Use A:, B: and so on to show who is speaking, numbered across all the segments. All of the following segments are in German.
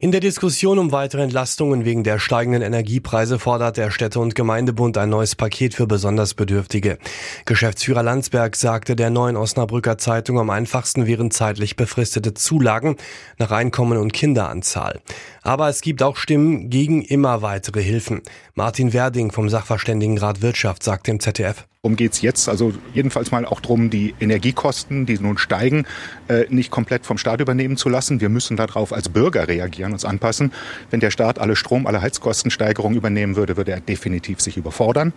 A: In der Diskussion um weitere Entlastungen wegen der steigenden Energiepreise fordert der Städte- und Gemeindebund ein neues Paket für besonders Bedürftige. Geschäftsführer Landsberg sagte der neuen Osnabrücker Zeitung, am einfachsten wären zeitlich befristete Zulagen nach Einkommen und Kinderanzahl. Aber es gibt auch Stimmen gegen immer weitere Hilfen. Martin Werding vom Sachverständigenrat Wirtschaft sagt dem ZDF.
B: Worum geht's jetzt? Also jedenfalls mal auch darum, die Energiekosten, die nun steigen, äh, nicht komplett vom Staat übernehmen zu lassen. Wir müssen darauf als Bürger reagieren, uns anpassen. Wenn der Staat alle Strom-, alle Heizkostensteigerungen übernehmen würde, würde er definitiv sich überfordern.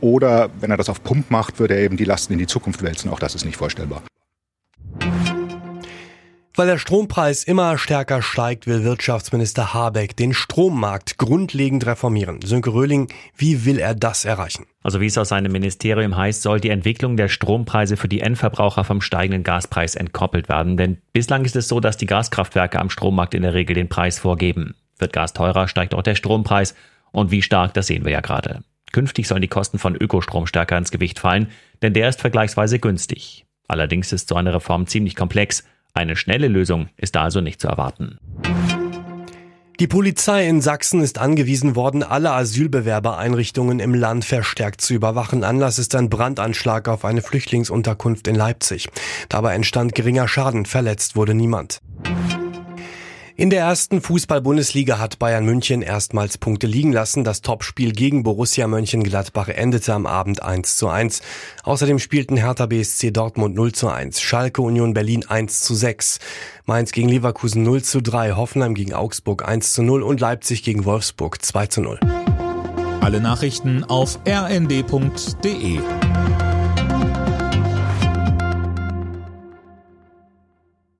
B: Oder wenn er das auf Pump macht, würde er eben die Lasten in die Zukunft wälzen. Auch das ist nicht vorstellbar.
A: Weil der Strompreis immer stärker steigt, will Wirtschaftsminister Habeck den Strommarkt grundlegend reformieren. Sönke Röhling, wie will er das erreichen?
C: Also wie es aus seinem Ministerium heißt, soll die Entwicklung der Strompreise für die Endverbraucher vom steigenden Gaspreis entkoppelt werden. Denn bislang ist es so, dass die Gaskraftwerke am Strommarkt in der Regel den Preis vorgeben. Wird Gas teurer, steigt auch der Strompreis. Und wie stark, das sehen wir ja gerade. Künftig sollen die Kosten von Ökostrom stärker ins Gewicht fallen, denn der ist vergleichsweise günstig. Allerdings ist so eine Reform ziemlich komplex. Eine schnelle Lösung ist da also nicht zu erwarten.
A: Die Polizei in Sachsen ist angewiesen worden, alle Asylbewerbereinrichtungen im Land verstärkt zu überwachen. Anlass ist ein Brandanschlag auf eine Flüchtlingsunterkunft in Leipzig. Dabei entstand geringer Schaden, verletzt wurde niemand. In der ersten Fußball-Bundesliga hat Bayern München erstmals Punkte liegen lassen. Das Topspiel gegen Borussia Mönchengladbach endete am Abend 1 zu 1. Außerdem spielten Hertha BSC Dortmund 0 zu 1, Schalke Union Berlin 1 zu 6, Mainz gegen Leverkusen 0 zu 3, Hoffenheim gegen Augsburg 1 zu 0 und Leipzig gegen Wolfsburg 2 zu 0.
D: Alle Nachrichten auf rnd.de